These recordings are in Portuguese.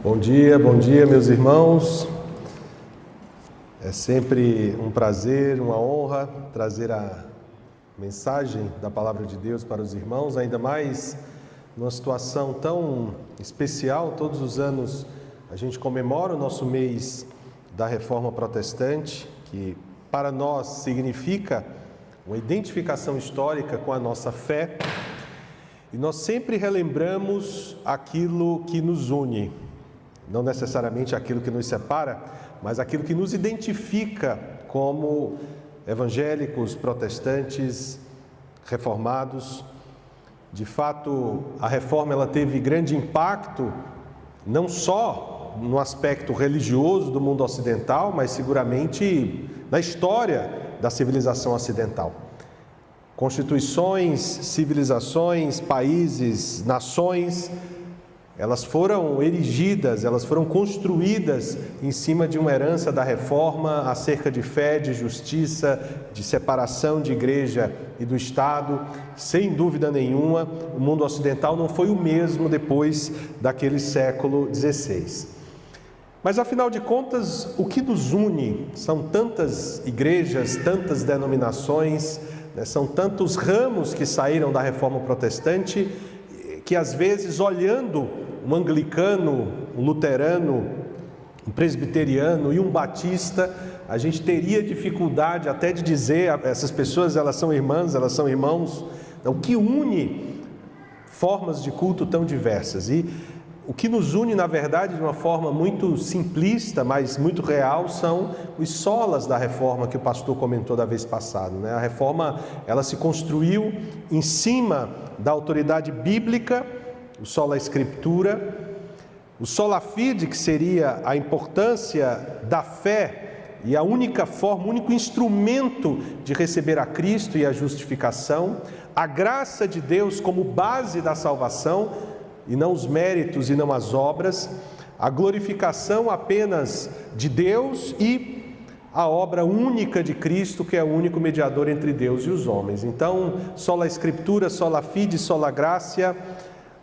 Bom dia, bom dia, meus irmãos. É sempre um prazer, uma honra trazer a mensagem da palavra de Deus para os irmãos, ainda mais numa situação tão especial. Todos os anos a gente comemora o nosso mês da Reforma Protestante, que para nós significa uma identificação histórica com a nossa fé. E nós sempre relembramos aquilo que nos une, não necessariamente aquilo que nos separa, mas aquilo que nos identifica como evangélicos, protestantes, reformados. De fato, a reforma ela teve grande impacto não só no aspecto religioso do mundo ocidental, mas seguramente na história da civilização ocidental. Constituições, civilizações, países, nações elas foram erigidas, elas foram construídas em cima de uma herança da reforma acerca de fé, de justiça, de separação de igreja e do Estado. Sem dúvida nenhuma, o mundo ocidental não foi o mesmo depois daquele século XVI. Mas afinal de contas, o que nos une são tantas igrejas, tantas denominações, né, são tantos ramos que saíram da reforma protestante que às vezes, olhando um anglicano, um luterano, um presbiteriano e um batista, a gente teria dificuldade até de dizer essas pessoas elas são irmãs, elas são irmãos. Então, o que une formas de culto tão diversas e o que nos une, na verdade, de uma forma muito simplista, mas muito real, são os solas da reforma que o pastor comentou da vez passada. Né? A reforma ela se construiu em cima da autoridade bíblica o sola escritura, o sola fide, que seria a importância da fé e a única forma, o único instrumento de receber a Cristo e a justificação, a graça de Deus como base da salvação e não os méritos e não as obras, a glorificação apenas de Deus e a obra única de Cristo, que é o único mediador entre Deus e os homens. Então, sola escritura, sola fide, sola graça,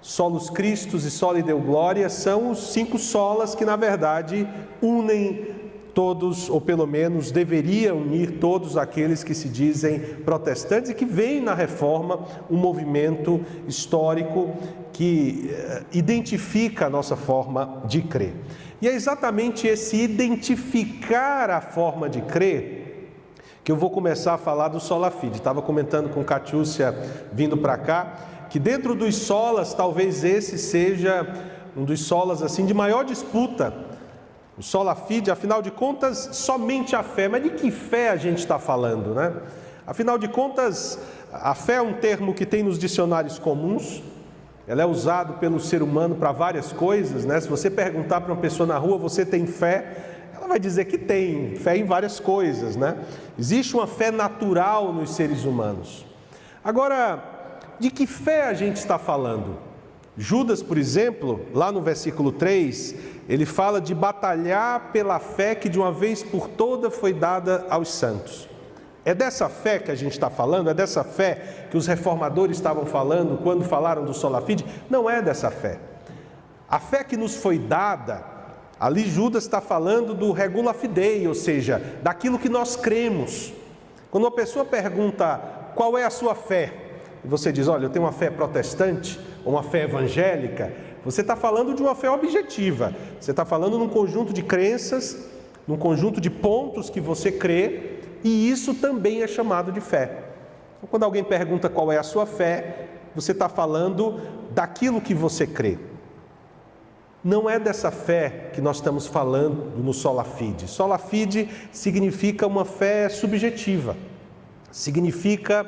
Solos Cristos e Soli Deu Glória são os cinco solas que, na verdade, unem todos, ou pelo menos deveria unir todos aqueles que se dizem protestantes e que veem na reforma um movimento histórico que eh, identifica a nossa forma de crer. E é exatamente esse identificar a forma de crer que eu vou começar a falar do Sola Fide. Estava comentando com Catiúcia vindo para cá que dentro dos solas, talvez esse seja um dos solas assim de maior disputa. O sola fide, afinal de contas, somente a fé. Mas de que fé a gente está falando, né? Afinal de contas, a fé é um termo que tem nos dicionários comuns. Ela é usado pelo ser humano para várias coisas, né? Se você perguntar para uma pessoa na rua, você tem fé? Ela vai dizer que tem fé em várias coisas, né? Existe uma fé natural nos seres humanos. Agora, de que fé a gente está falando? Judas, por exemplo, lá no versículo 3, ele fala de batalhar pela fé que de uma vez por toda foi dada aos santos. É dessa fé que a gente está falando? É dessa fé que os reformadores estavam falando quando falaram do sola fide? Não é dessa fé. A fé que nos foi dada, ali Judas está falando do regula fidei, ou seja, daquilo que nós cremos. Quando uma pessoa pergunta qual é a sua fé, e você diz, olha, eu tenho uma fé protestante, ou uma fé evangélica, você está falando de uma fé objetiva, você está falando num conjunto de crenças, num conjunto de pontos que você crê, e isso também é chamado de fé. Então, quando alguém pergunta qual é a sua fé, você está falando daquilo que você crê. Não é dessa fé que nós estamos falando no sola fide. Sola fide significa uma fé subjetiva, significa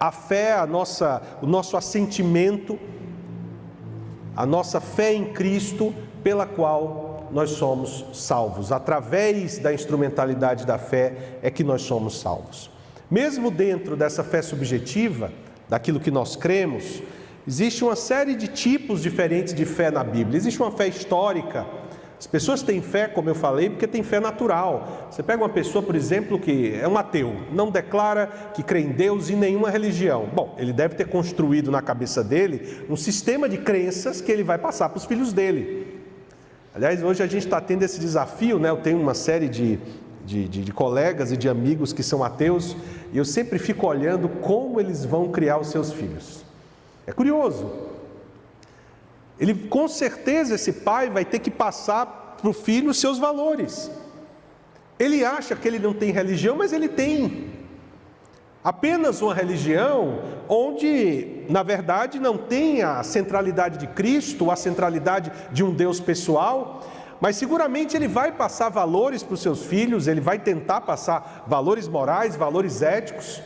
a fé, a nossa, o nosso assentimento, a nossa fé em Cristo, pela qual nós somos salvos. Através da instrumentalidade da fé é que nós somos salvos. Mesmo dentro dessa fé subjetiva, daquilo que nós cremos, existe uma série de tipos diferentes de fé na Bíblia. Existe uma fé histórica, as pessoas têm fé, como eu falei, porque têm fé natural. Você pega uma pessoa, por exemplo, que é um ateu, não declara que crê em Deus e nenhuma religião. Bom, ele deve ter construído na cabeça dele um sistema de crenças que ele vai passar para os filhos dele. Aliás, hoje a gente está tendo esse desafio, né? Eu tenho uma série de, de, de, de, colegas e de amigos que são ateus, e eu sempre fico olhando como eles vão criar os seus filhos. É curioso. Ele, com certeza, esse pai vai ter que passar para o filho os seus valores. Ele acha que ele não tem religião, mas ele tem. Apenas uma religião onde, na verdade, não tem a centralidade de Cristo, a centralidade de um Deus pessoal, mas seguramente ele vai passar valores para os seus filhos, ele vai tentar passar valores morais, valores éticos.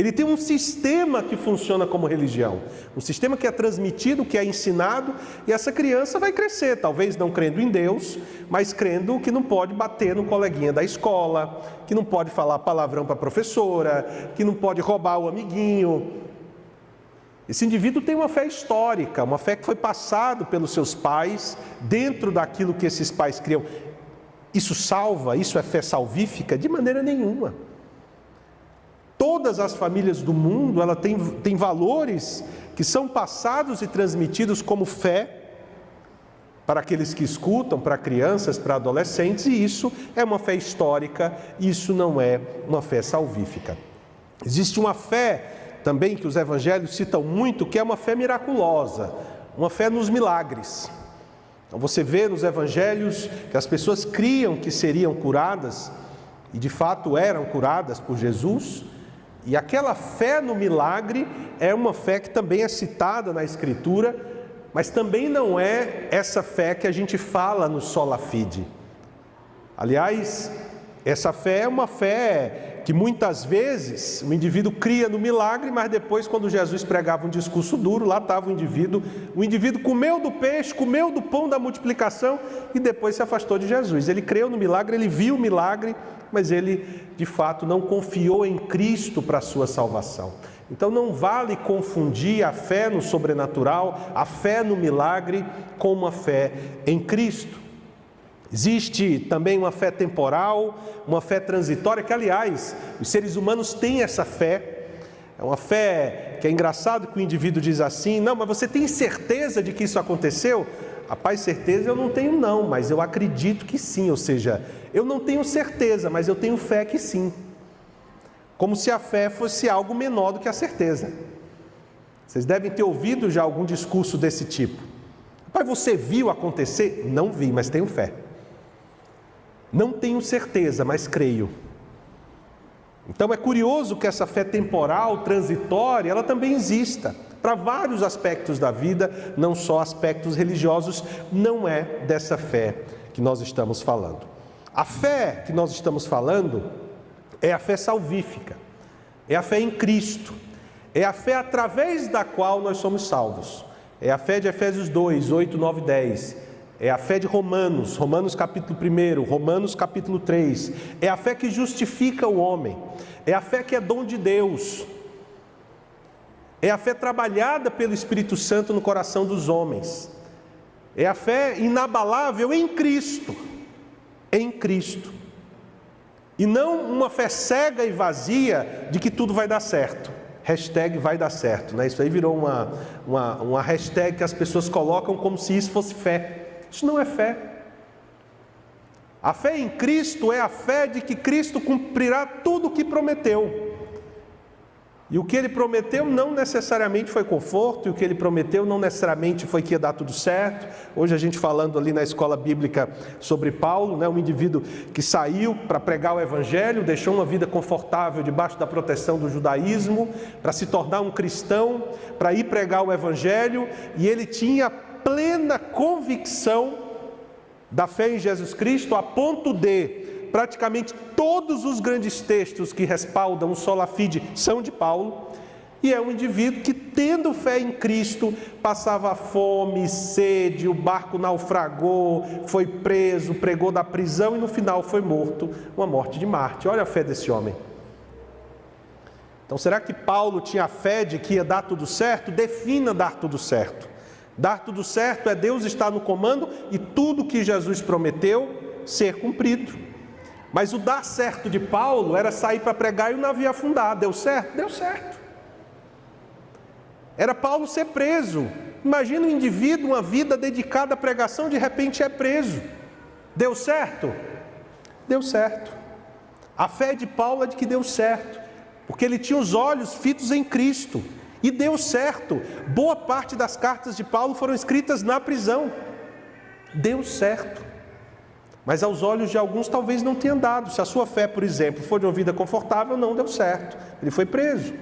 Ele tem um sistema que funciona como religião, um sistema que é transmitido, que é ensinado, e essa criança vai crescer, talvez não crendo em Deus, mas crendo que não pode bater no coleguinha da escola, que não pode falar palavrão para a professora, que não pode roubar o amiguinho. Esse indivíduo tem uma fé histórica, uma fé que foi passado pelos seus pais, dentro daquilo que esses pais criam. Isso salva? Isso é fé salvífica? De maneira nenhuma. Todas as famílias do mundo, ela tem, tem valores que são passados e transmitidos como fé para aqueles que escutam, para crianças, para adolescentes, e isso é uma fé histórica, isso não é uma fé salvífica. Existe uma fé também que os evangelhos citam muito, que é uma fé miraculosa, uma fé nos milagres. Então você vê nos evangelhos que as pessoas criam que seriam curadas, e de fato eram curadas por Jesus, e aquela fé no milagre é uma fé que também é citada na Escritura, mas também não é essa fé que a gente fala no sola fide. Aliás, essa fé é uma fé que muitas vezes o indivíduo cria no milagre, mas depois, quando Jesus pregava um discurso duro, lá estava o indivíduo, o indivíduo comeu do peixe, comeu do pão da multiplicação e depois se afastou de Jesus. Ele creu no milagre, ele viu o milagre, mas ele de fato não confiou em Cristo para a sua salvação. Então não vale confundir a fé no sobrenatural, a fé no milagre, com uma fé em Cristo. Existe também uma fé temporal, uma fé transitória, que aliás, os seres humanos têm essa fé. É uma fé que é engraçado que o indivíduo diz assim: não, mas você tem certeza de que isso aconteceu? Rapaz, certeza eu não tenho, não, mas eu acredito que sim. Ou seja, eu não tenho certeza, mas eu tenho fé que sim. Como se a fé fosse algo menor do que a certeza. Vocês devem ter ouvido já algum discurso desse tipo. Pai, você viu acontecer? Não vi, mas tenho fé. Não tenho certeza, mas creio. Então é curioso que essa fé temporal, transitória, ela também exista para vários aspectos da vida, não só aspectos religiosos, não é dessa fé que nós estamos falando. A fé que nós estamos falando é a fé salvífica, é a fé em Cristo, é a fé através da qual nós somos salvos. É a fé de Efésios 2, 8, 9 10. É a fé de Romanos, Romanos capítulo 1, Romanos capítulo 3. É a fé que justifica o homem. É a fé que é dom de Deus. É a fé trabalhada pelo Espírito Santo no coração dos homens. É a fé inabalável em Cristo. Em Cristo. E não uma fé cega e vazia de que tudo vai dar certo. Hashtag vai dar certo. Né? Isso aí virou uma, uma, uma hashtag que as pessoas colocam como se isso fosse fé. Isso não é fé. A fé em Cristo é a fé de que Cristo cumprirá tudo o que prometeu. E o que ele prometeu não necessariamente foi conforto, e o que ele prometeu não necessariamente foi que ia dar tudo certo. Hoje a gente falando ali na escola bíblica sobre Paulo, né, um indivíduo que saiu para pregar o evangelho, deixou uma vida confortável debaixo da proteção do judaísmo, para se tornar um cristão, para ir pregar o evangelho, e ele tinha plena convicção da fé em Jesus Cristo a ponto de praticamente todos os grandes textos que respaldam o sola fide são de Paulo, e é um indivíduo que, tendo fé em Cristo, passava fome, sede, o barco naufragou, foi preso, pregou da prisão e no final foi morto, uma morte de Marte. Olha a fé desse homem. Então, será que Paulo tinha fé de que ia dar tudo certo? Defina dar tudo certo. Dar tudo certo é Deus estar no comando e tudo que Jesus prometeu ser cumprido. Mas o dar certo de Paulo era sair para pregar e o navio afundar. Deu certo? Deu certo. Era Paulo ser preso Imagina um indivíduo, uma vida dedicada à pregação, de repente é preso. Deu certo? Deu certo. A fé de Paulo é de que deu certo, porque ele tinha os olhos fitos em Cristo e deu certo. Boa parte das cartas de Paulo foram escritas na prisão. Deu certo. Mas aos olhos de alguns talvez não tenha dado. Se a sua fé, por exemplo, for de uma vida confortável, não deu certo. Ele foi preso.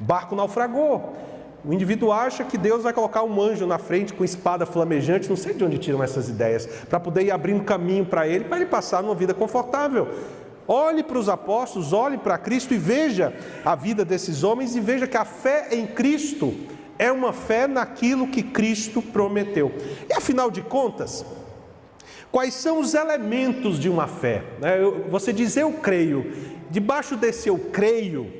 O barco naufragou. O indivíduo acha que Deus vai colocar um anjo na frente com espada flamejante, não sei de onde tiram essas ideias, para poder ir abrindo caminho para ele, para ele passar numa vida confortável. Olhe para os apóstolos, olhe para Cristo e veja a vida desses homens e veja que a fé em Cristo é uma fé naquilo que Cristo prometeu. E afinal de contas, quais são os elementos de uma fé? Né, você diz eu creio, debaixo desse eu creio,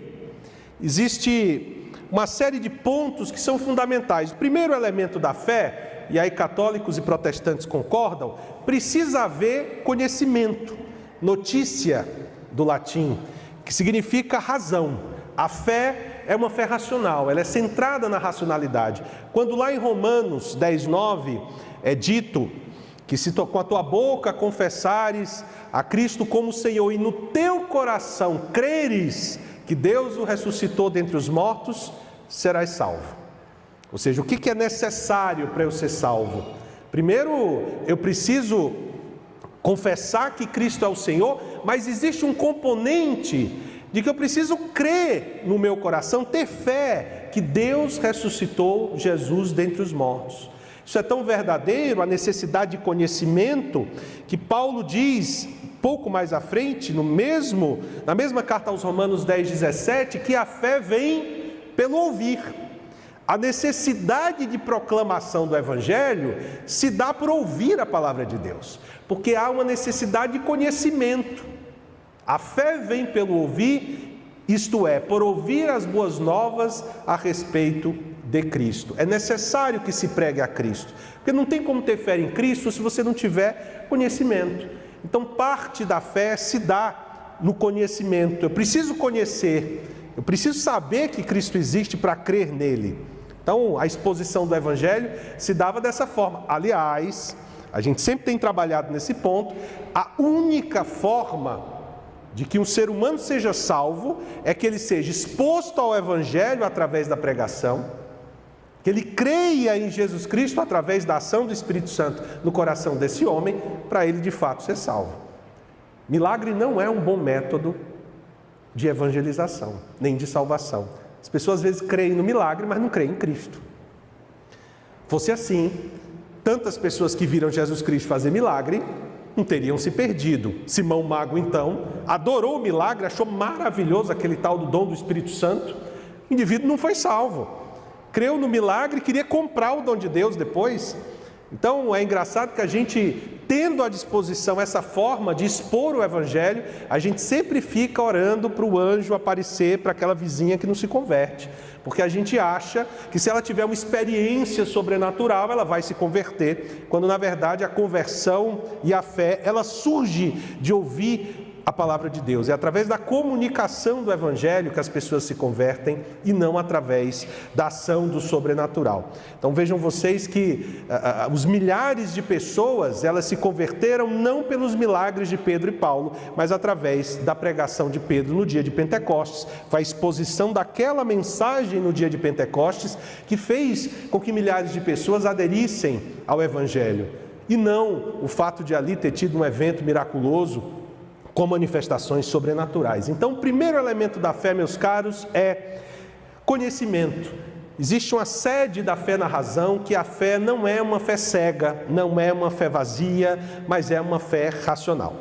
existe uma série de pontos que são fundamentais. O primeiro elemento da fé, e aí católicos e protestantes concordam, precisa haver conhecimento, notícia do latim, que significa razão. A fé é uma fé racional, ela é centrada na racionalidade. Quando lá em Romanos 10, 9 é dito que se com a tua boca confessares a Cristo como Senhor e no teu coração creres que Deus o ressuscitou dentre os mortos, serás salvo. Ou seja, o que é necessário para eu ser salvo? Primeiro, eu preciso confessar que Cristo é o Senhor, mas existe um componente de que eu preciso crer no meu coração, ter fé que Deus ressuscitou Jesus dentre os mortos. Isso é tão verdadeiro, a necessidade de conhecimento, que Paulo diz pouco mais à frente, no mesmo, na mesma carta aos Romanos 10, 17, que a fé vem pelo ouvir. A necessidade de proclamação do Evangelho se dá por ouvir a palavra de Deus, porque há uma necessidade de conhecimento. A fé vem pelo ouvir, isto é, por ouvir as boas novas a respeito de Cristo. É necessário que se pregue a Cristo, porque não tem como ter fé em Cristo se você não tiver conhecimento. Então, parte da fé se dá no conhecimento. Eu preciso conhecer, eu preciso saber que Cristo existe para crer nele. Então, a exposição do Evangelho se dava dessa forma. Aliás, a gente sempre tem trabalhado nesse ponto, a única forma de que um ser humano seja salvo é que ele seja exposto ao Evangelho através da pregação que ele creia em Jesus Cristo através da ação do Espírito Santo no coração desse homem, para ele de fato ser salvo. Milagre não é um bom método de evangelização, nem de salvação. As pessoas às vezes creem no milagre, mas não creem em Cristo. Fosse assim, tantas pessoas que viram Jesus Cristo fazer milagre não teriam se perdido. Simão Mago, então, adorou o milagre, achou maravilhoso aquele tal do dom do Espírito Santo. O indivíduo não foi salvo creu no milagre, queria comprar o dom de Deus depois. Então é engraçado que a gente, tendo à disposição essa forma de expor o Evangelho, a gente sempre fica orando para o anjo aparecer para aquela vizinha que não se converte, porque a gente acha que se ela tiver uma experiência sobrenatural, ela vai se converter, quando na verdade a conversão e a fé ela surge de ouvir a palavra de Deus. É através da comunicação do Evangelho que as pessoas se convertem e não através da ação do sobrenatural. Então vejam vocês que uh, os milhares de pessoas elas se converteram não pelos milagres de Pedro e Paulo, mas através da pregação de Pedro no dia de Pentecostes, foi a exposição daquela mensagem no dia de Pentecostes que fez com que milhares de pessoas aderissem ao Evangelho. E não o fato de ali ter tido um evento miraculoso com manifestações sobrenaturais. Então, o primeiro elemento da fé, meus caros, é conhecimento. Existe uma sede da fé na razão, que a fé não é uma fé cega, não é uma fé vazia, mas é uma fé racional.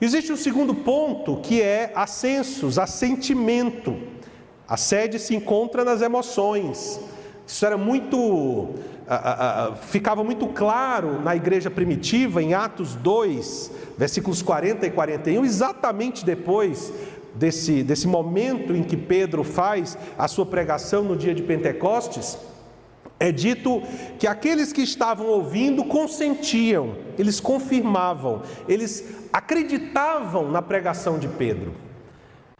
Existe um segundo ponto, que é ascensos, assentimento. A sede se encontra nas emoções. Isso era muito. Ficava muito claro na igreja primitiva, em Atos 2, versículos 40 e 41, exatamente depois desse, desse momento em que Pedro faz a sua pregação no dia de Pentecostes. É dito que aqueles que estavam ouvindo consentiam, eles confirmavam, eles acreditavam na pregação de Pedro.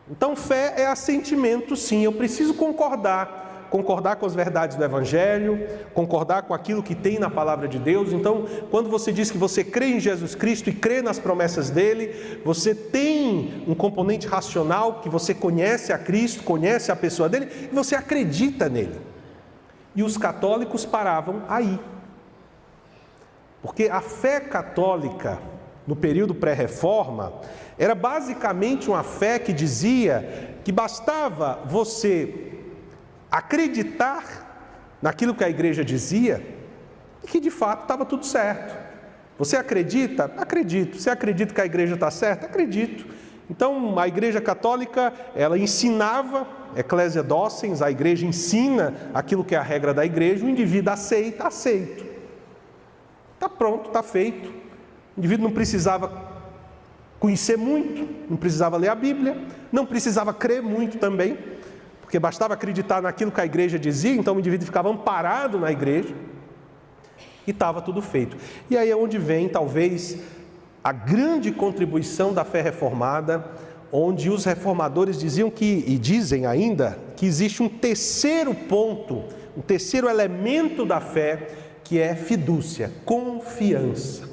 Então, fé é assentimento, sim, eu preciso concordar concordar com as verdades do Evangelho, concordar com aquilo que tem na palavra de Deus. Então, quando você diz que você crê em Jesus Cristo e crê nas promessas dele, você tem um componente racional que você conhece a Cristo, conhece a pessoa dele e você acredita nele. E os católicos paravam aí. Porque a fé católica, no período pré-reforma, era basicamente uma fé que dizia que bastava você acreditar naquilo que a igreja dizia e que de fato estava tudo certo. Você acredita? Acredito. Você acredita que a igreja está certa? Acredito. Então, a igreja católica, ela ensinava, eclésia docens, a igreja ensina aquilo que é a regra da igreja, o indivíduo aceita, aceito. Está pronto, está feito. O indivíduo não precisava conhecer muito, não precisava ler a Bíblia, não precisava crer muito também, porque bastava acreditar naquilo que a igreja dizia, então o indivíduo ficava amparado na igreja e estava tudo feito. E aí é onde vem, talvez, a grande contribuição da fé reformada, onde os reformadores diziam que, e dizem ainda, que existe um terceiro ponto, um terceiro elemento da fé, que é fidúcia, confiança.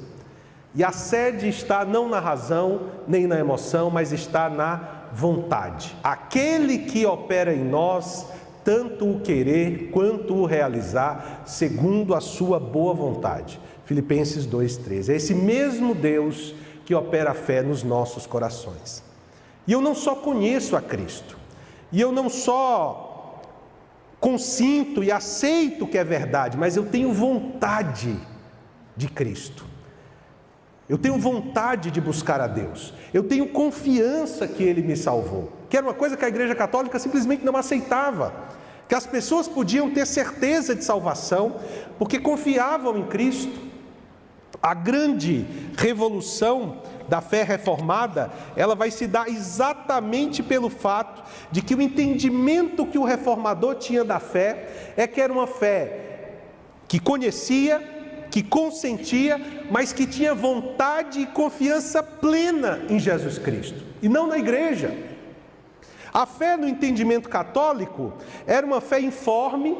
E a sede está não na razão, nem na emoção, mas está na vontade. Aquele que opera em nós, tanto o querer quanto o realizar, segundo a sua boa vontade. Filipenses 2,13. É esse mesmo Deus que opera a fé nos nossos corações. E eu não só conheço a Cristo, e eu não só consinto e aceito que é verdade, mas eu tenho vontade de Cristo. Eu tenho vontade de buscar a Deus. Eu tenho confiança que Ele me salvou. Que era uma coisa que a Igreja Católica simplesmente não aceitava. Que as pessoas podiam ter certeza de salvação porque confiavam em Cristo. A grande revolução da fé reformada, ela vai se dar exatamente pelo fato de que o entendimento que o reformador tinha da fé é que era uma fé que conhecia, que consentia, mas que tinha vontade e confiança plena em Jesus Cristo, e não na igreja. A fé no entendimento católico era uma fé informe,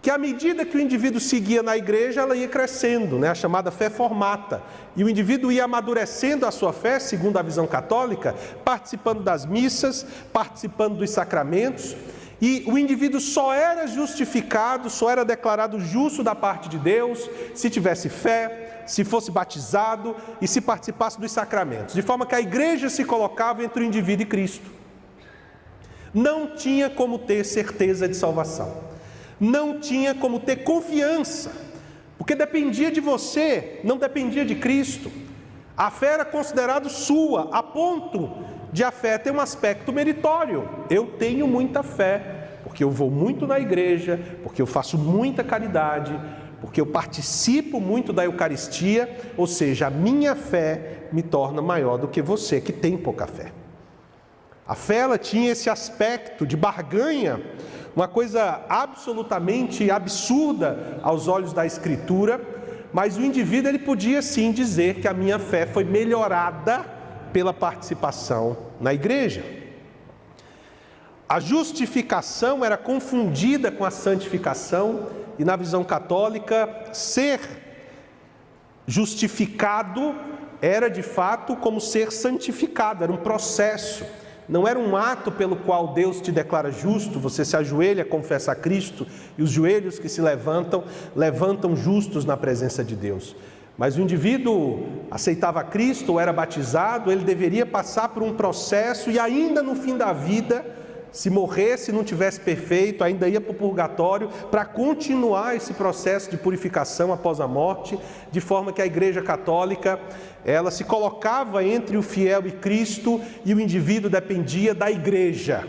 que à medida que o indivíduo seguia na igreja, ela ia crescendo, né? a chamada fé formata. E o indivíduo ia amadurecendo a sua fé, segundo a visão católica, participando das missas, participando dos sacramentos, e o indivíduo só era justificado, só era declarado justo da parte de Deus se tivesse fé, se fosse batizado e se participasse dos sacramentos, de forma que a igreja se colocava entre o indivíduo e Cristo. Não tinha como ter certeza de salvação, não tinha como ter confiança, porque dependia de você, não dependia de Cristo. A fé era considerada sua, a ponto de a fé ter um aspecto meritório. Eu tenho muita fé, porque eu vou muito na igreja, porque eu faço muita caridade, porque eu participo muito da Eucaristia, ou seja, a minha fé me torna maior do que você que tem pouca fé. A fé ela tinha esse aspecto de barganha, uma coisa absolutamente absurda aos olhos da Escritura, mas o indivíduo ele podia sim dizer que a minha fé foi melhorada pela participação na igreja. A justificação era confundida com a santificação, e na visão católica, ser justificado era de fato como ser santificado, era um processo, não era um ato pelo qual Deus te declara justo, você se ajoelha, confessa a Cristo, e os joelhos que se levantam, levantam justos na presença de Deus. Mas o indivíduo aceitava Cristo ou era batizado, ele deveria passar por um processo e ainda no fim da vida, se morresse e não tivesse perfeito, ainda ia para o purgatório para continuar esse processo de purificação após a morte, de forma que a Igreja Católica ela se colocava entre o fiel e Cristo e o indivíduo dependia da Igreja.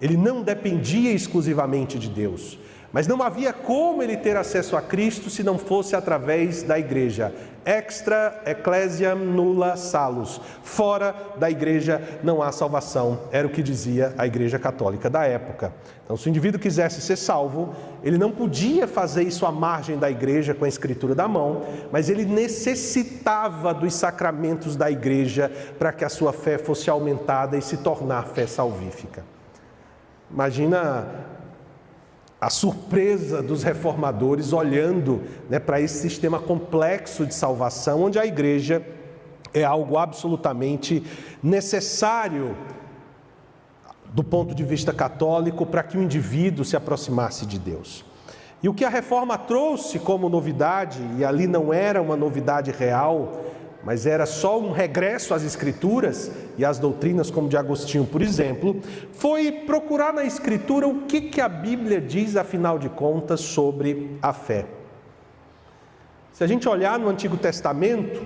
Ele não dependia exclusivamente de Deus. Mas não havia como ele ter acesso a Cristo se não fosse através da igreja. Extra ecclesiam nulla salus. Fora da igreja não há salvação, era o que dizia a igreja católica da época. Então, se o indivíduo quisesse ser salvo, ele não podia fazer isso à margem da igreja com a escritura da mão, mas ele necessitava dos sacramentos da igreja para que a sua fé fosse aumentada e se tornar fé salvífica. Imagina a surpresa dos reformadores olhando né, para esse sistema complexo de salvação, onde a igreja é algo absolutamente necessário do ponto de vista católico para que o indivíduo se aproximasse de Deus. E o que a reforma trouxe como novidade, e ali não era uma novidade real, mas era só um regresso às Escrituras e às doutrinas, como de Agostinho, por exemplo, foi procurar na Escritura o que, que a Bíblia diz, afinal de contas, sobre a fé. Se a gente olhar no Antigo Testamento,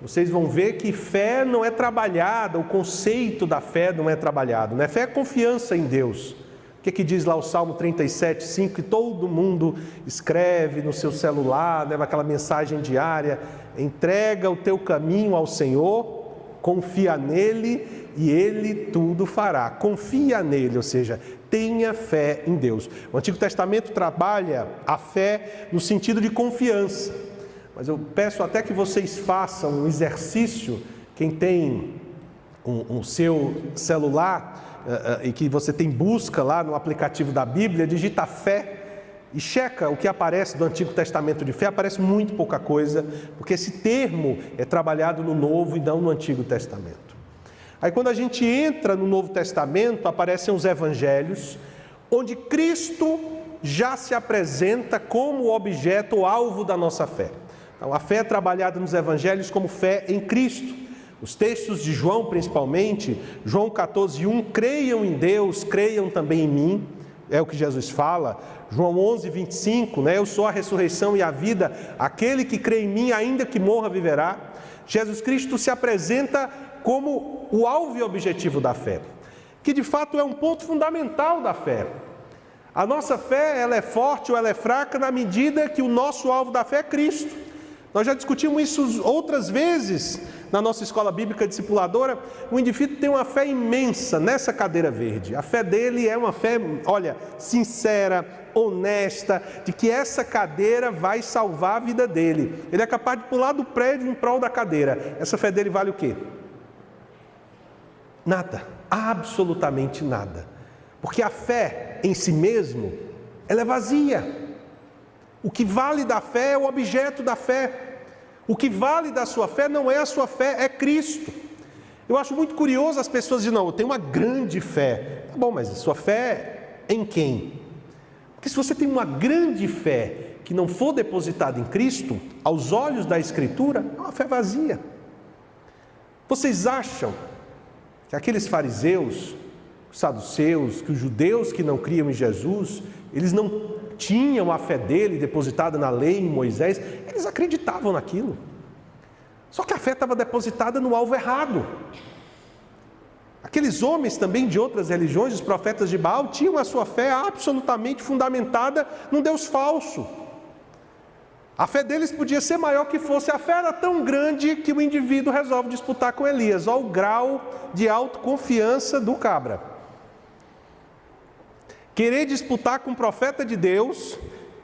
vocês vão ver que fé não é trabalhada, o conceito da fé não é trabalhado, né? Fé é confiança em Deus. O que, que diz lá o Salmo 37, 5? Que todo mundo escreve no seu celular, leva aquela mensagem diária: entrega o teu caminho ao Senhor, confia nele e ele tudo fará. Confia nele, ou seja, tenha fé em Deus. O Antigo Testamento trabalha a fé no sentido de confiança, mas eu peço até que vocês façam um exercício, quem tem um, um seu celular, e que você tem busca lá no aplicativo da Bíblia, digita fé e checa o que aparece do Antigo Testamento de fé, aparece muito pouca coisa, porque esse termo é trabalhado no Novo e não no Antigo Testamento. Aí quando a gente entra no Novo Testamento, aparecem os evangelhos, onde Cristo já se apresenta como objeto alvo da nossa fé. Então, a fé é trabalhada nos evangelhos como fé em Cristo. Os textos de João, principalmente, João 14, 1, creiam em Deus, creiam também em mim, é o que Jesus fala. João 11, 25, né? Eu sou a ressurreição e a vida, aquele que crê em mim, ainda que morra, viverá. Jesus Cristo se apresenta como o alvo e objetivo da fé, que de fato é um ponto fundamental da fé. A nossa fé, ela é forte ou ela é fraca na medida que o nosso alvo da fé é Cristo. Nós já discutimos isso outras vezes na nossa escola bíblica discipuladora, o indivíduo tem uma fé imensa nessa cadeira verde. A fé dele é uma fé, olha, sincera, honesta, de que essa cadeira vai salvar a vida dele. Ele é capaz de pular do prédio em prol da cadeira. Essa fé dele vale o quê? Nada, absolutamente nada. Porque a fé em si mesmo, ela é vazia. O que vale da fé é o objeto da fé. O que vale da sua fé não é a sua fé, é Cristo. Eu acho muito curioso as pessoas dizem, não, eu tenho uma grande fé. Tá bom, mas a sua fé em quem? Porque se você tem uma grande fé que não for depositada em Cristo, aos olhos da Escritura, é uma fé vazia. Vocês acham que aqueles fariseus, os saduceus, que os judeus que não criam em Jesus, eles não tinham a fé dele depositada na lei em Moisés, eles acreditavam naquilo. Só que a fé estava depositada no alvo errado. Aqueles homens também de outras religiões, os profetas de Baal, tinham a sua fé absolutamente fundamentada num Deus falso. A fé deles podia ser maior que fosse, a fé era tão grande que o indivíduo resolve disputar com Elias. O grau de autoconfiança do cabra. Querer disputar com um profeta de Deus,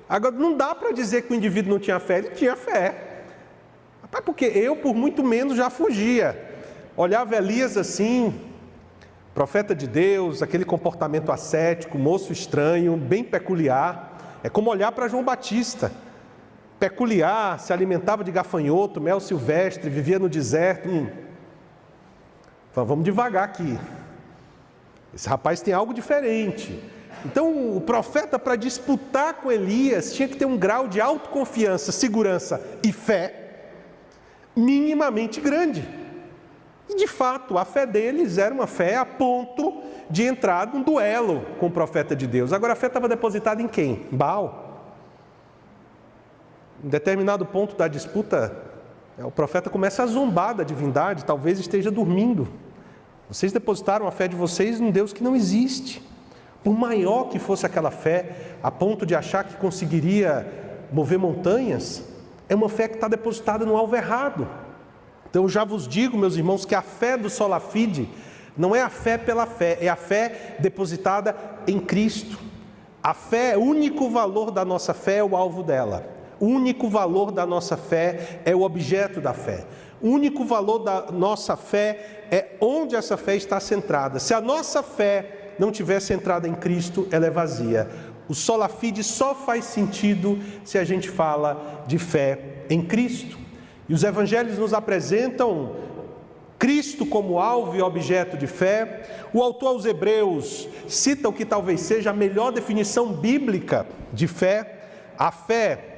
agora não dá para dizer que o indivíduo não tinha fé, ele tinha fé. Rapaz, porque eu, por muito menos, já fugia. Olhava Elias assim, profeta de Deus, aquele comportamento ascético, moço estranho, bem peculiar. É como olhar para João Batista, peculiar, se alimentava de gafanhoto, mel silvestre, vivia no deserto. Hum. Vamos devagar aqui. Esse rapaz tem algo diferente. Então, o profeta, para disputar com Elias, tinha que ter um grau de autoconfiança, segurança e fé minimamente grande. E, de fato, a fé deles era uma fé a ponto de entrar num duelo com o profeta de Deus. Agora, a fé estava depositada em quem? Baal. Em determinado ponto da disputa, o profeta começa a zombar da divindade, talvez esteja dormindo. Vocês depositaram a fé de vocês num Deus que não existe. Por maior que fosse aquela fé, a ponto de achar que conseguiria mover montanhas, é uma fé que está depositada no alvo errado. Então eu já vos digo, meus irmãos, que a fé do sola fide não é a fé pela fé, é a fé depositada em Cristo. A fé, o único valor da nossa fé é o alvo dela. O único valor da nossa fé é o objeto da fé. O único valor da nossa fé é onde essa fé está centrada. Se a nossa fé não tivesse entrado em Cristo, ela é vazia. O sola fide só faz sentido se a gente fala de fé em Cristo. E os evangelhos nos apresentam Cristo como alvo e objeto de fé. O autor aos Hebreus cita o que talvez seja a melhor definição bíblica de fé. A fé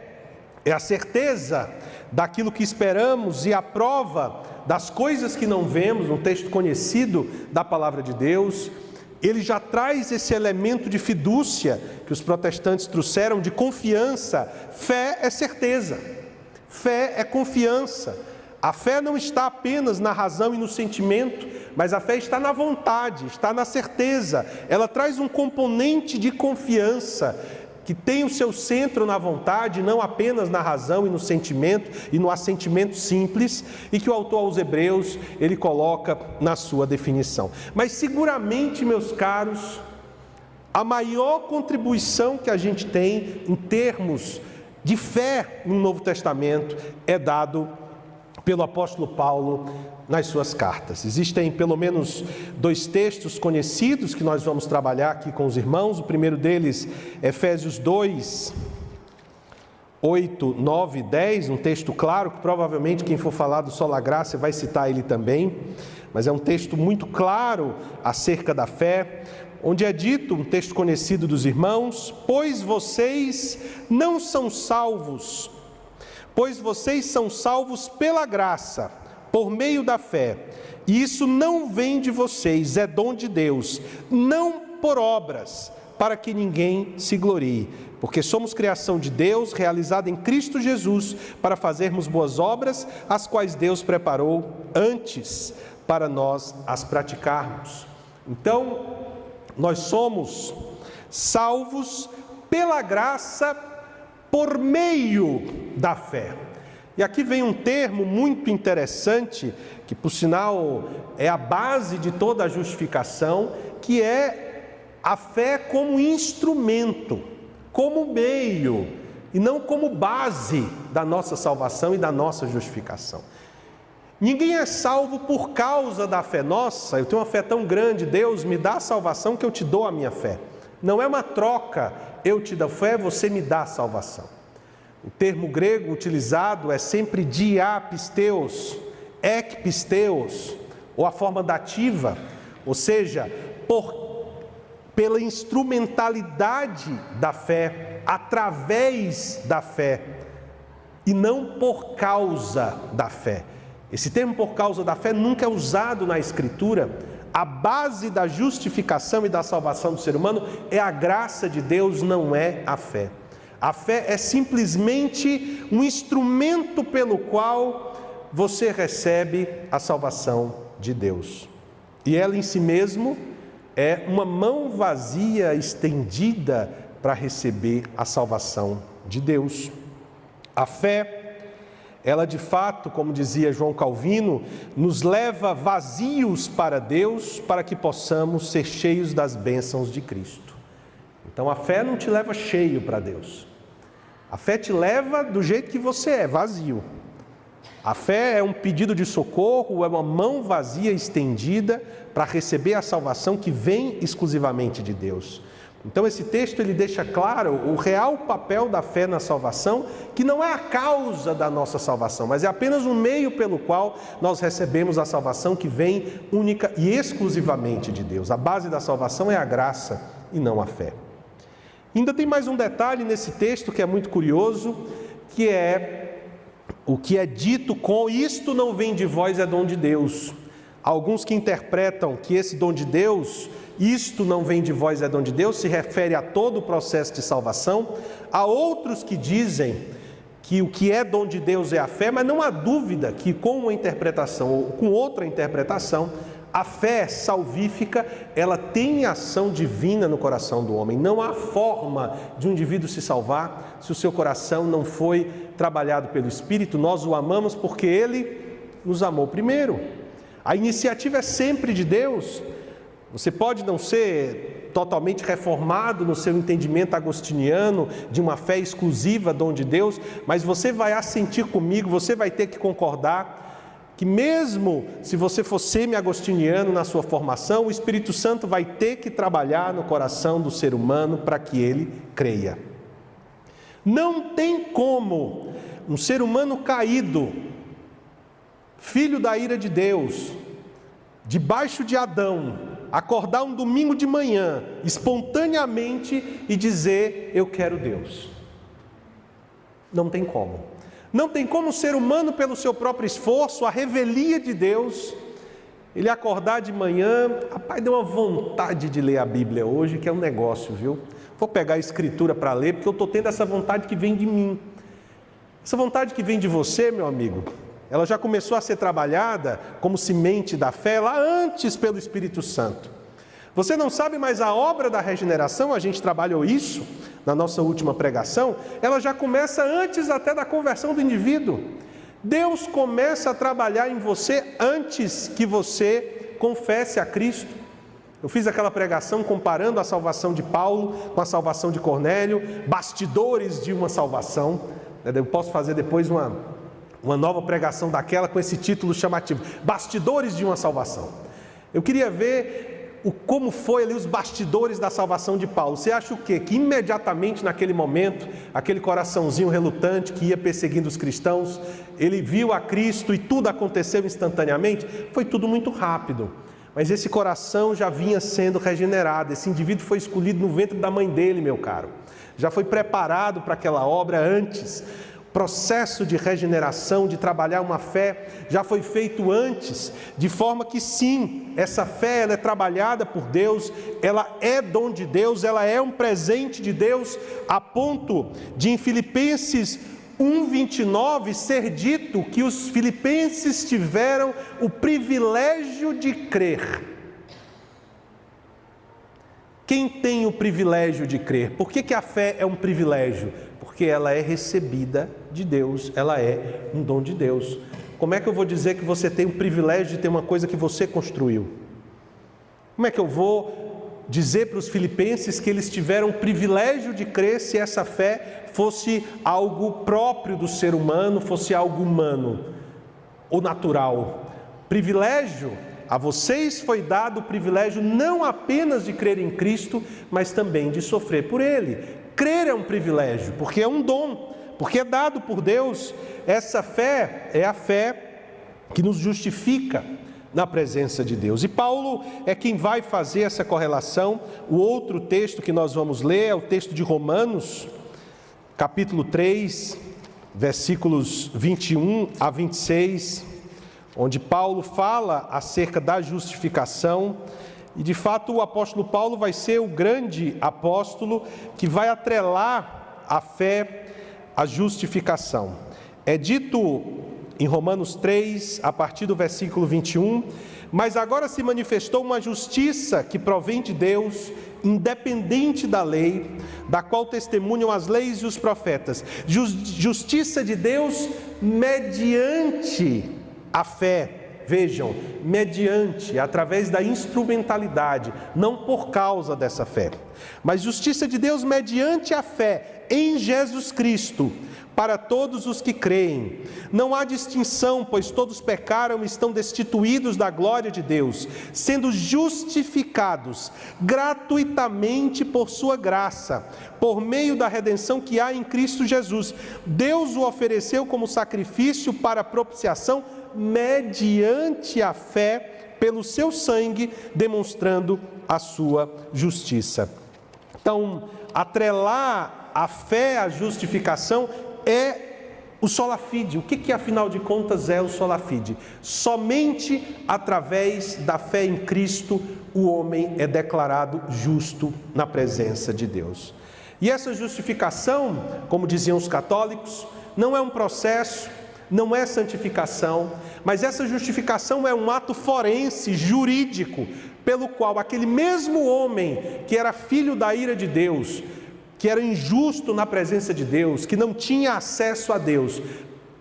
é a certeza daquilo que esperamos e a prova das coisas que não vemos, um texto conhecido da palavra de Deus. Ele já traz esse elemento de fidúcia que os protestantes trouxeram, de confiança. Fé é certeza, fé é confiança. A fé não está apenas na razão e no sentimento, mas a fé está na vontade, está na certeza. Ela traz um componente de confiança que tem o seu centro na vontade, não apenas na razão e no sentimento e no assentimento simples, e que o autor aos Hebreus ele coloca na sua definição. Mas seguramente, meus caros, a maior contribuição que a gente tem em termos de fé no Novo Testamento é dado pelo apóstolo Paulo nas suas cartas. Existem pelo menos dois textos conhecidos que nós vamos trabalhar aqui com os irmãos. O primeiro deles, Efésios 2, 8, 9 e 10, um texto claro que provavelmente quem for falar do Sola Graça vai citar ele também, mas é um texto muito claro acerca da fé, onde é dito, um texto conhecido dos irmãos: Pois vocês não são salvos pois vocês são salvos pela graça, por meio da fé. E isso não vem de vocês, é dom de Deus, não por obras, para que ninguém se glorie, porque somos criação de Deus, realizada em Cristo Jesus, para fazermos boas obras, as quais Deus preparou antes para nós as praticarmos. Então, nós somos salvos pela graça por meio da fé. E aqui vem um termo muito interessante, que por sinal é a base de toda a justificação, que é a fé como instrumento, como meio, e não como base da nossa salvação e da nossa justificação. Ninguém é salvo por causa da fé. Nossa, eu tenho uma fé tão grande, Deus me dá a salvação que eu te dou a minha fé. Não é uma troca, eu te dou fé, você me dá a salvação. O termo grego utilizado é sempre diapisteus, ekpisteus, ou a forma dativa, ou seja, por, pela instrumentalidade da fé, através da fé, e não por causa da fé. Esse termo por causa da fé nunca é usado na Escritura. A base da justificação e da salvação do ser humano é a graça de Deus, não é a fé. A fé é simplesmente um instrumento pelo qual você recebe a salvação de Deus. E ela em si mesmo é uma mão vazia estendida para receber a salvação de Deus. A fé, ela de fato, como dizia João Calvino, nos leva vazios para Deus para que possamos ser cheios das bênçãos de Cristo. Então a fé não te leva cheio para Deus. A fé te leva do jeito que você é, vazio. A fé é um pedido de socorro, é uma mão vazia estendida para receber a salvação que vem exclusivamente de Deus. Então esse texto ele deixa claro o real papel da fé na salvação, que não é a causa da nossa salvação, mas é apenas um meio pelo qual nós recebemos a salvação que vem única e exclusivamente de Deus. A base da salvação é a graça e não a fé. Ainda tem mais um detalhe nesse texto que é muito curioso, que é o que é dito com isto não vem de vós, é dom de Deus. Alguns que interpretam que esse dom de Deus, isto não vem de vós, é dom de Deus, se refere a todo o processo de salvação. Há outros que dizem que o que é dom de Deus é a fé, mas não há dúvida que com uma interpretação ou com outra interpretação, a fé salvífica, ela tem ação divina no coração do homem. Não há forma de um indivíduo se salvar se o seu coração não foi trabalhado pelo Espírito. Nós o amamos porque ele nos amou primeiro. A iniciativa é sempre de Deus. Você pode não ser totalmente reformado no seu entendimento agostiniano de uma fé exclusiva dom de Deus, mas você vai assentir comigo, você vai ter que concordar que mesmo se você for semi-agostiniano na sua formação, o Espírito Santo vai ter que trabalhar no coração do ser humano para que ele creia. Não tem como um ser humano caído, filho da ira de Deus, debaixo de Adão, acordar um domingo de manhã, espontaneamente e dizer: Eu quero Deus. Não tem como. Não tem como o ser humano, pelo seu próprio esforço, a revelia de Deus, ele acordar de manhã, rapaz, deu uma vontade de ler a Bíblia hoje, que é um negócio, viu? Vou pegar a escritura para ler, porque eu estou tendo essa vontade que vem de mim. Essa vontade que vem de você, meu amigo, ela já começou a ser trabalhada como semente da fé lá antes pelo Espírito Santo. Você não sabe, mas a obra da regeneração, a gente trabalhou isso na nossa última pregação, ela já começa antes até da conversão do indivíduo. Deus começa a trabalhar em você antes que você confesse a Cristo. Eu fiz aquela pregação comparando a salvação de Paulo com a salvação de Cornélio, bastidores de uma salvação. Eu posso fazer depois uma uma nova pregação daquela com esse título chamativo: Bastidores de uma Salvação. Eu queria ver o, como foi ali os bastidores da salvação de Paulo. Você acha o quê? Que imediatamente naquele momento, aquele coraçãozinho relutante que ia perseguindo os cristãos, ele viu a Cristo e tudo aconteceu instantaneamente? Foi tudo muito rápido. Mas esse coração já vinha sendo regenerado, esse indivíduo foi escolhido no ventre da mãe dele, meu caro. Já foi preparado para aquela obra antes processo de regeneração, de trabalhar uma fé, já foi feito antes, de forma que sim, essa fé ela é trabalhada por Deus, ela é dom de Deus, ela é um presente de Deus, a ponto de em Filipenses 1:29 ser dito que os filipenses tiveram o privilégio de crer. Quem tem o privilégio de crer? Por que, que a fé é um privilégio? Porque ela é recebida de Deus, ela é um dom de Deus. Como é que eu vou dizer que você tem o privilégio de ter uma coisa que você construiu? Como é que eu vou dizer para os filipenses que eles tiveram o privilégio de crer se essa fé fosse algo próprio do ser humano, fosse algo humano ou natural? Privilégio a vocês foi dado o privilégio não apenas de crer em Cristo, mas também de sofrer por Ele. Crer é um privilégio, porque é um dom, porque é dado por Deus. Essa fé é a fé que nos justifica na presença de Deus. E Paulo é quem vai fazer essa correlação. O outro texto que nós vamos ler é o texto de Romanos, capítulo 3, versículos 21 a 26, onde Paulo fala acerca da justificação e de fato o apóstolo Paulo vai ser o grande apóstolo que vai atrelar a fé à justificação. É dito em Romanos 3, a partir do versículo 21, mas agora se manifestou uma justiça que provém de Deus, independente da lei, da qual testemunham as leis e os profetas. Justiça de Deus mediante a fé vejam, mediante, através da instrumentalidade, não por causa dessa fé, mas justiça de Deus mediante a fé em Jesus Cristo, para todos os que creem. Não há distinção, pois todos pecaram e estão destituídos da glória de Deus, sendo justificados gratuitamente por Sua graça, por meio da redenção que há em Cristo Jesus. Deus o ofereceu como sacrifício para propiciação mediante a fé pelo seu sangue, demonstrando a sua justiça. Então, atrelar a fé à justificação é o sola fide. O que, que afinal de contas é o sola fide? Somente através da fé em Cristo o homem é declarado justo na presença de Deus. E essa justificação, como diziam os católicos, não é um processo não é santificação, mas essa justificação é um ato forense, jurídico, pelo qual aquele mesmo homem que era filho da ira de Deus, que era injusto na presença de Deus, que não tinha acesso a Deus,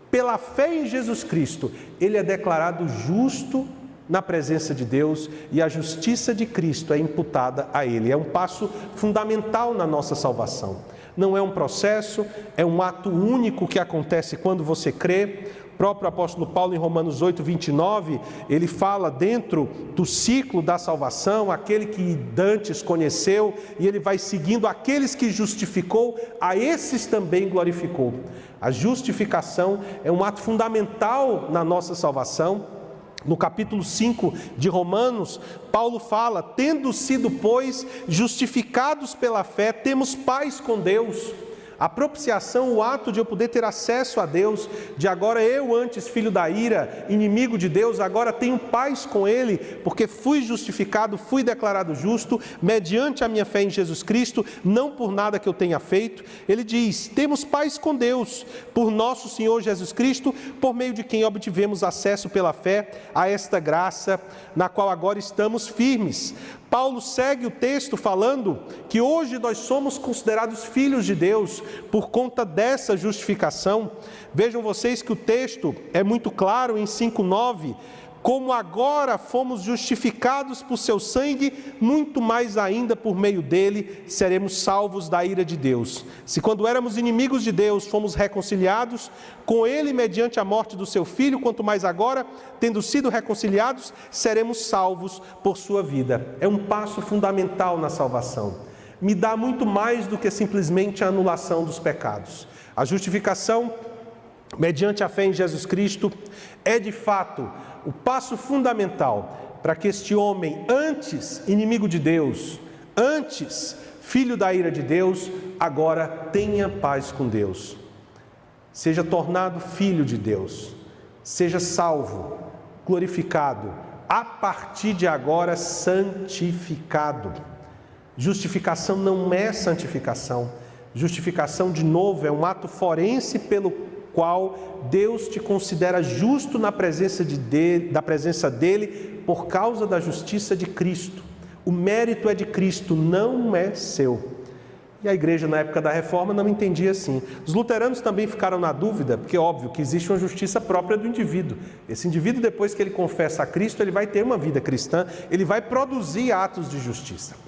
pela fé em Jesus Cristo, ele é declarado justo na presença de Deus e a justiça de Cristo é imputada a ele. É um passo fundamental na nossa salvação não é um processo, é um ato único que acontece quando você crê. próprio apóstolo Paulo, em Romanos 8, 29, ele fala dentro do ciclo da salvação, aquele que Dantes conheceu, e ele vai seguindo aqueles que justificou, a esses também glorificou. A justificação é um ato fundamental na nossa salvação. No capítulo 5 de Romanos, Paulo fala: tendo sido, pois, justificados pela fé, temos paz com Deus a propiciação, o ato de eu poder ter acesso a Deus, de agora eu, antes filho da ira, inimigo de Deus, agora tenho paz com Ele, porque fui justificado, fui declarado justo, mediante a minha fé em Jesus Cristo, não por nada que eu tenha feito. Ele diz: temos paz com Deus, por nosso Senhor Jesus Cristo, por meio de quem obtivemos acesso pela fé a esta graça, na qual agora estamos firmes. Paulo segue o texto falando que hoje nós somos considerados filhos de Deus por conta dessa justificação. Vejam vocês que o texto é muito claro em 5:9 como agora fomos justificados por seu sangue, muito mais ainda por meio dele seremos salvos da ira de Deus. Se quando éramos inimigos de Deus fomos reconciliados com ele mediante a morte do seu filho, quanto mais agora, tendo sido reconciliados, seremos salvos por sua vida. É um passo fundamental na salvação. Me dá muito mais do que simplesmente a anulação dos pecados. A justificação mediante a fé em Jesus Cristo é de fato o passo fundamental para que este homem, antes inimigo de Deus, antes filho da ira de Deus, agora tenha paz com Deus. Seja tornado filho de Deus, seja salvo, glorificado, a partir de agora santificado. Justificação não é santificação. Justificação, de novo, é um ato forense pelo qual Deus te considera justo na presença de dele, da presença dele por causa da justiça de Cristo. O mérito é de Cristo, não é seu. E a igreja na época da reforma não entendia assim. Os luteranos também ficaram na dúvida, porque é óbvio que existe uma justiça própria do indivíduo. Esse indivíduo, depois que ele confessa a Cristo, ele vai ter uma vida cristã, ele vai produzir atos de justiça.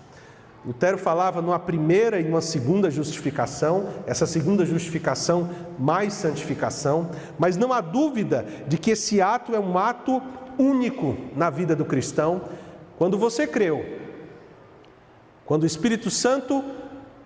Lutero falava numa primeira e numa segunda justificação, essa segunda justificação mais santificação, mas não há dúvida de que esse ato é um ato único na vida do cristão. Quando você creu, quando o Espírito Santo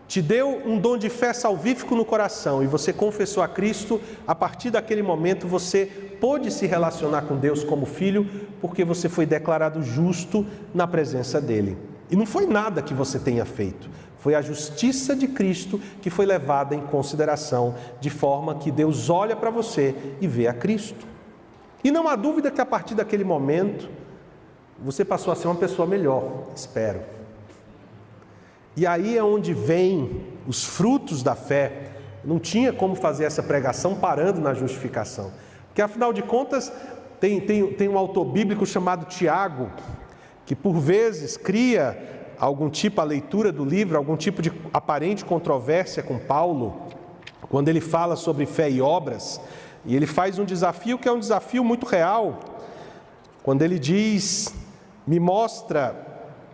te deu um dom de fé salvífico no coração e você confessou a Cristo, a partir daquele momento você pôde se relacionar com Deus como filho, porque você foi declarado justo na presença dele. E não foi nada que você tenha feito, foi a justiça de Cristo que foi levada em consideração, de forma que Deus olha para você e vê a Cristo. E não há dúvida que a partir daquele momento você passou a ser uma pessoa melhor, espero. E aí é onde vem os frutos da fé. Não tinha como fazer essa pregação parando na justificação. Porque afinal de contas, tem, tem, tem um autor bíblico chamado Tiago, que por vezes cria algum tipo a leitura do livro, algum tipo de aparente controvérsia com Paulo, quando ele fala sobre fé e obras, e ele faz um desafio que é um desafio muito real, quando ele diz: Me mostra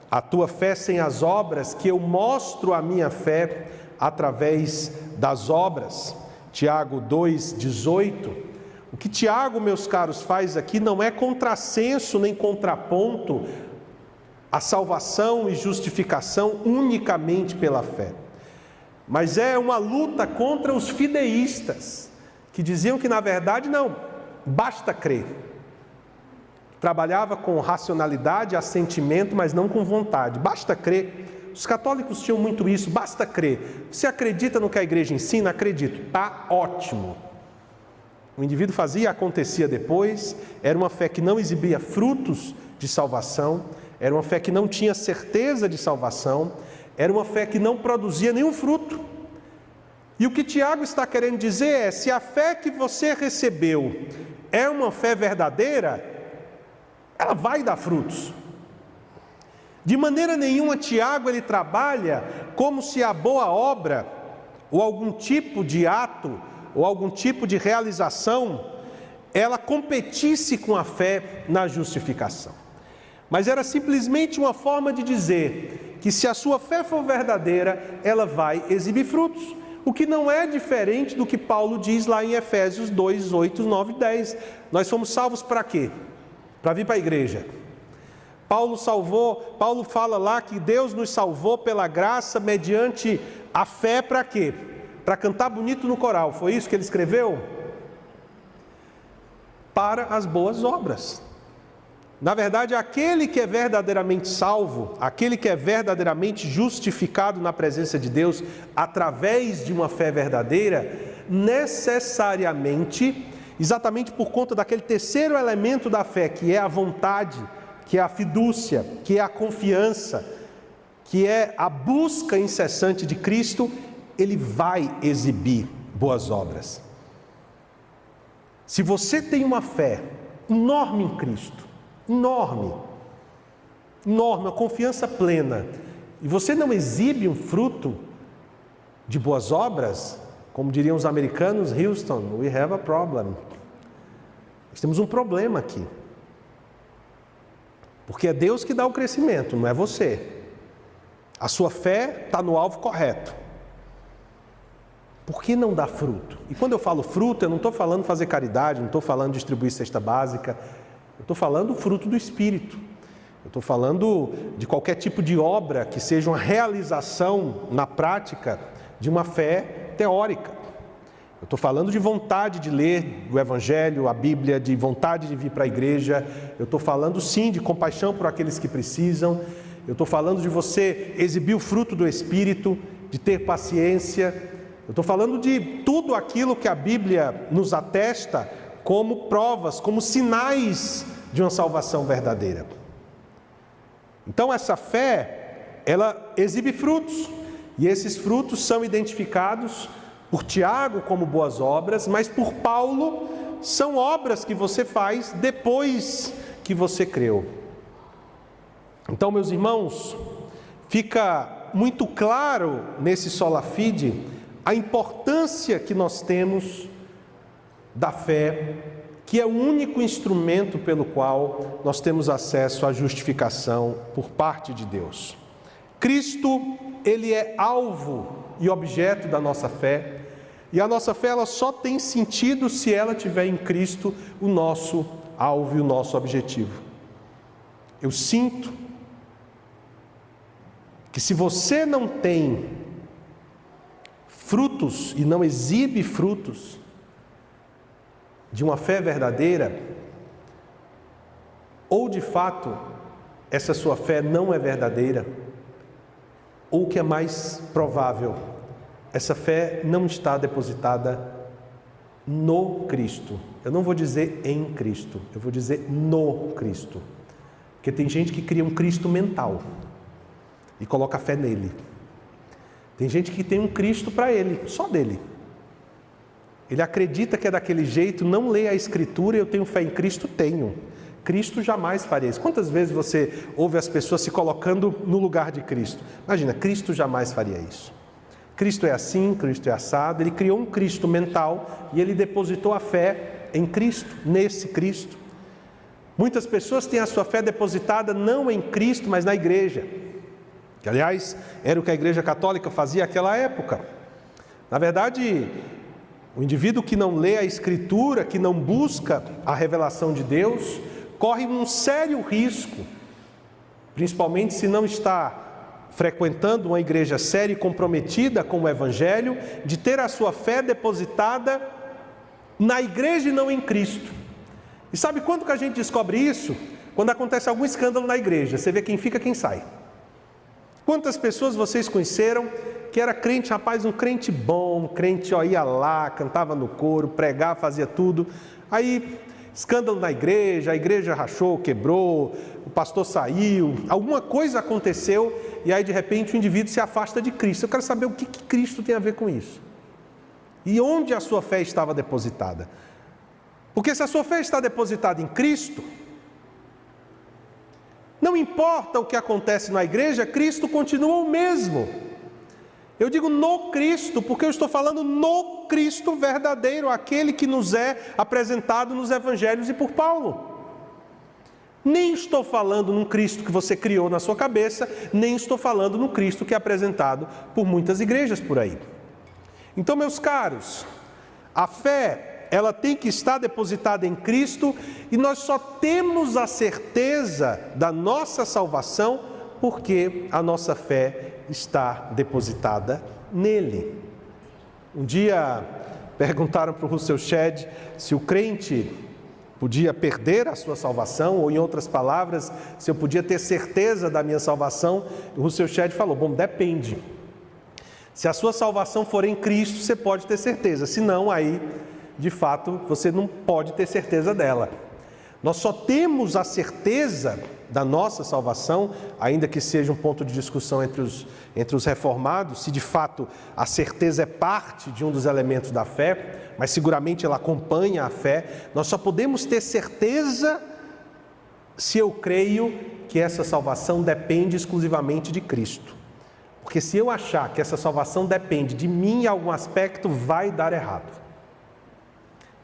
a tua fé sem as obras, que eu mostro a minha fé através das obras. Tiago 2,18. O que Tiago, meus caros, faz aqui não é contrassenso nem contraponto a salvação e justificação unicamente pela fé. Mas é uma luta contra os fideístas, que diziam que na verdade não, basta crer. Trabalhava com racionalidade, assentimento, mas não com vontade. Basta crer. Os católicos tinham muito isso, basta crer. Você acredita no que a igreja ensina? Acredito. Tá ótimo. O indivíduo fazia, acontecia depois, era uma fé que não exibia frutos de salvação, era uma fé que não tinha certeza de salvação, era uma fé que não produzia nenhum fruto. E o que Tiago está querendo dizer é: se a fé que você recebeu é uma fé verdadeira, ela vai dar frutos. De maneira nenhuma, Tiago ele trabalha como se a boa obra, ou algum tipo de ato, ou algum tipo de realização, ela competisse com a fé na justificação mas era simplesmente uma forma de dizer que se a sua fé for verdadeira, ela vai exibir frutos. o que não é diferente do que Paulo diz lá em Efésios 2, 8, 9 e 10. Nós fomos salvos para quê? Para vir para a igreja. Paulo salvou, Paulo fala lá que Deus nos salvou pela graça mediante a fé para quê? Para cantar bonito no coral. Foi isso que ele escreveu? Para as boas obras. Na verdade, aquele que é verdadeiramente salvo, aquele que é verdadeiramente justificado na presença de Deus através de uma fé verdadeira, necessariamente, exatamente por conta daquele terceiro elemento da fé, que é a vontade, que é a fidúcia, que é a confiança, que é a busca incessante de Cristo, ele vai exibir boas obras. Se você tem uma fé enorme em Cristo, enorme, enorme, uma confiança plena, e você não exibe um fruto de boas obras, como diriam os americanos, Houston, we have a problem. Nós temos um problema aqui. Porque é Deus que dá o crescimento, não é você. A sua fé está no alvo correto. Por que não dá fruto? E quando eu falo fruto, eu não estou falando fazer caridade, não estou falando distribuir cesta básica, eu estou falando fruto do Espírito. Eu estou falando de qualquer tipo de obra que seja uma realização na prática de uma fé teórica. Eu estou falando de vontade de ler o Evangelho, a Bíblia, de vontade de vir para a igreja. Eu estou falando sim de compaixão por aqueles que precisam. Eu estou falando de você exibir o fruto do Espírito, de ter paciência. Eu estou falando de tudo aquilo que a Bíblia nos atesta como provas, como sinais de uma salvação verdadeira. Então essa fé, ela exibe frutos, e esses frutos são identificados por Tiago como boas obras, mas por Paulo são obras que você faz depois que você creu. Então, meus irmãos, fica muito claro nesse sola fide a importância que nós temos da fé, que é o único instrumento pelo qual nós temos acesso à justificação por parte de Deus. Cristo, ele é alvo e objeto da nossa fé, e a nossa fé ela só tem sentido se ela tiver em Cristo o nosso alvo e o nosso objetivo. Eu sinto que se você não tem frutos e não exibe frutos, de uma fé verdadeira, ou de fato essa sua fé não é verdadeira, ou o que é mais provável, essa fé não está depositada no Cristo. Eu não vou dizer em Cristo, eu vou dizer no Cristo. Porque tem gente que cria um Cristo mental e coloca fé nele. Tem gente que tem um Cristo para ele, só dele. Ele acredita que é daquele jeito, não lê a Escritura, eu tenho fé em Cristo? Tenho. Cristo jamais faria isso. Quantas vezes você ouve as pessoas se colocando no lugar de Cristo? Imagina, Cristo jamais faria isso. Cristo é assim, Cristo é assado, ele criou um Cristo mental e ele depositou a fé em Cristo, nesse Cristo. Muitas pessoas têm a sua fé depositada não em Cristo, mas na igreja. Que, aliás, era o que a igreja católica fazia naquela época. Na verdade, o indivíduo que não lê a Escritura, que não busca a revelação de Deus, corre um sério risco, principalmente se não está frequentando uma igreja séria e comprometida com o Evangelho, de ter a sua fé depositada na igreja e não em Cristo. E sabe quando que a gente descobre isso? Quando acontece algum escândalo na igreja, você vê quem fica, quem sai. Quantas pessoas vocês conheceram que era crente, rapaz, um crente bom, um crente ó, ia lá, cantava no coro, pregava, fazia tudo. Aí, escândalo na igreja, a igreja rachou, quebrou, o pastor saiu, alguma coisa aconteceu e aí de repente o indivíduo se afasta de Cristo. Eu quero saber o que, que Cristo tem a ver com isso. E onde a sua fé estava depositada? Porque se a sua fé está depositada em Cristo, não importa o que acontece na igreja, Cristo continua o mesmo. Eu digo no Cristo, porque eu estou falando no Cristo verdadeiro, aquele que nos é apresentado nos evangelhos e por Paulo. Nem estou falando num Cristo que você criou na sua cabeça, nem estou falando no Cristo que é apresentado por muitas igrejas por aí. Então, meus caros, a fé, ela tem que estar depositada em Cristo e nós só temos a certeza da nossa salvação porque a nossa fé está depositada nele. Um dia perguntaram para o Russell Shedd se o crente podia perder a sua salvação, ou em outras palavras, se eu podia ter certeza da minha salvação. O Russell Shedd falou: Bom, depende. Se a sua salvação for em Cristo, você pode ter certeza, se não, aí, de fato, você não pode ter certeza dela. Nós só temos a certeza da nossa salvação, ainda que seja um ponto de discussão entre os, entre os reformados, se de fato a certeza é parte de um dos elementos da fé, mas seguramente ela acompanha a fé. Nós só podemos ter certeza se eu creio que essa salvação depende exclusivamente de Cristo. Porque se eu achar que essa salvação depende de mim em algum aspecto, vai dar errado.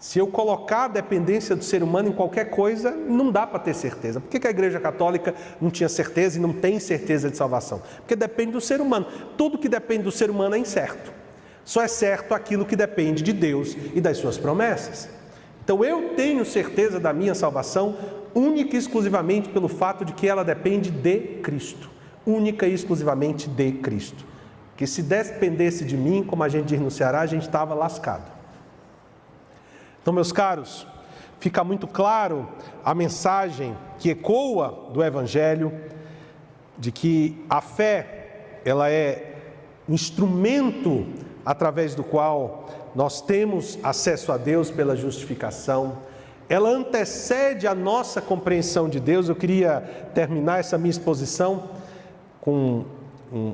Se eu colocar a dependência do ser humano em qualquer coisa, não dá para ter certeza. Por que a Igreja Católica não tinha certeza e não tem certeza de salvação? Porque depende do ser humano. Tudo que depende do ser humano é incerto. Só é certo aquilo que depende de Deus e das suas promessas. Então eu tenho certeza da minha salvação única e exclusivamente pelo fato de que ela depende de Cristo. Única e exclusivamente de Cristo. Que se dependesse de mim, como a gente diz no Ceará, a gente estava lascado. Então, meus caros, fica muito claro a mensagem que ecoa do Evangelho de que a fé ela é um instrumento através do qual nós temos acesso a Deus pela justificação. Ela antecede a nossa compreensão de Deus. Eu queria terminar essa minha exposição com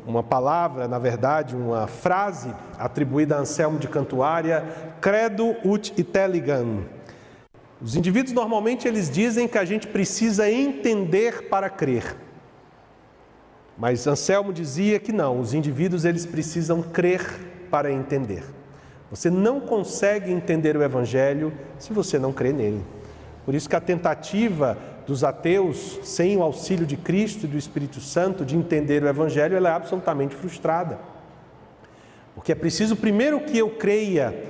uma palavra, na verdade, uma frase atribuída a Anselmo de Cantuária, credo ut iteligam. Os indivíduos normalmente eles dizem que a gente precisa entender para crer. Mas Anselmo dizia que não, os indivíduos eles precisam crer para entender. Você não consegue entender o evangelho se você não crê nele. Por isso que a tentativa dos ateus, sem o auxílio de Cristo e do Espírito Santo, de entender o Evangelho, ela é absolutamente frustrada. Porque é preciso primeiro que eu creia,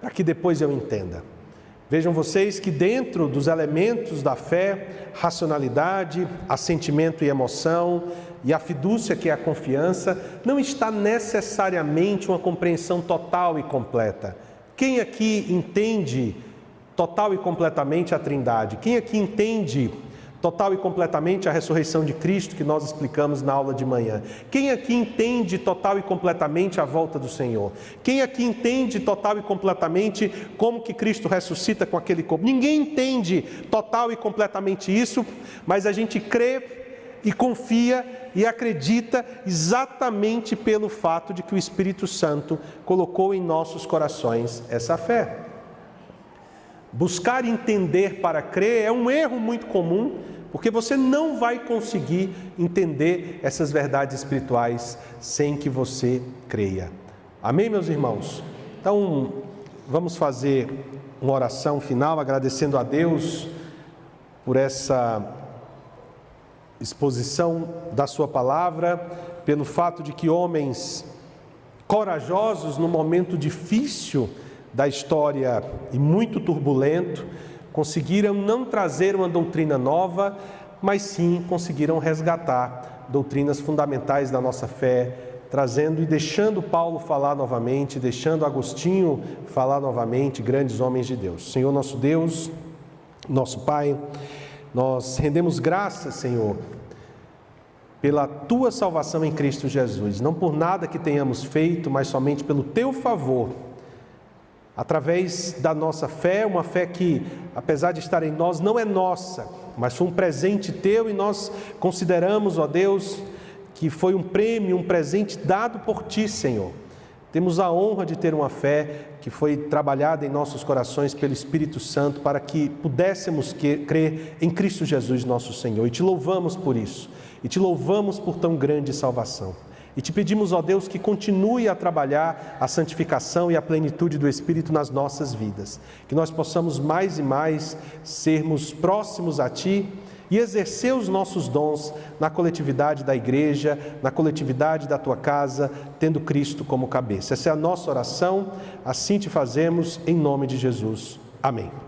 para que depois eu entenda. Vejam vocês que dentro dos elementos da fé, racionalidade, assentimento e emoção, e a fidúcia, que é a confiança, não está necessariamente uma compreensão total e completa. Quem aqui entende total e completamente a Trindade? Quem aqui entende total e completamente a ressurreição de Cristo que nós explicamos na aula de manhã? Quem aqui entende total e completamente a volta do Senhor? Quem aqui entende total e completamente como que Cristo ressuscita com aquele corpo? Ninguém entende total e completamente isso, mas a gente crê e confia e acredita exatamente pelo fato de que o Espírito Santo colocou em nossos corações essa fé. Buscar entender para crer é um erro muito comum, porque você não vai conseguir entender essas verdades espirituais sem que você creia. Amém, meus irmãos? Então, vamos fazer uma oração final agradecendo a Deus por essa exposição da Sua palavra, pelo fato de que homens corajosos no momento difícil da história e muito turbulento, conseguiram não trazer uma doutrina nova, mas sim conseguiram resgatar doutrinas fundamentais da nossa fé, trazendo e deixando Paulo falar novamente, deixando Agostinho falar novamente, grandes homens de Deus. Senhor nosso Deus, nosso Pai, nós rendemos graças, Senhor, pela tua salvação em Cristo Jesus, não por nada que tenhamos feito, mas somente pelo teu favor através da nossa fé, uma fé que, apesar de estar em nós, não é nossa, mas foi um presente teu e nós consideramos, ó Deus, que foi um prêmio, um presente dado por ti, Senhor. Temos a honra de ter uma fé que foi trabalhada em nossos corações pelo Espírito Santo para que pudéssemos crer em Cristo Jesus, nosso Senhor. E te louvamos por isso. E te louvamos por tão grande salvação. E te pedimos, ó Deus, que continue a trabalhar a santificação e a plenitude do Espírito nas nossas vidas. Que nós possamos mais e mais sermos próximos a Ti e exercer os nossos dons na coletividade da igreja, na coletividade da tua casa, tendo Cristo como cabeça. Essa é a nossa oração, assim te fazemos, em nome de Jesus. Amém.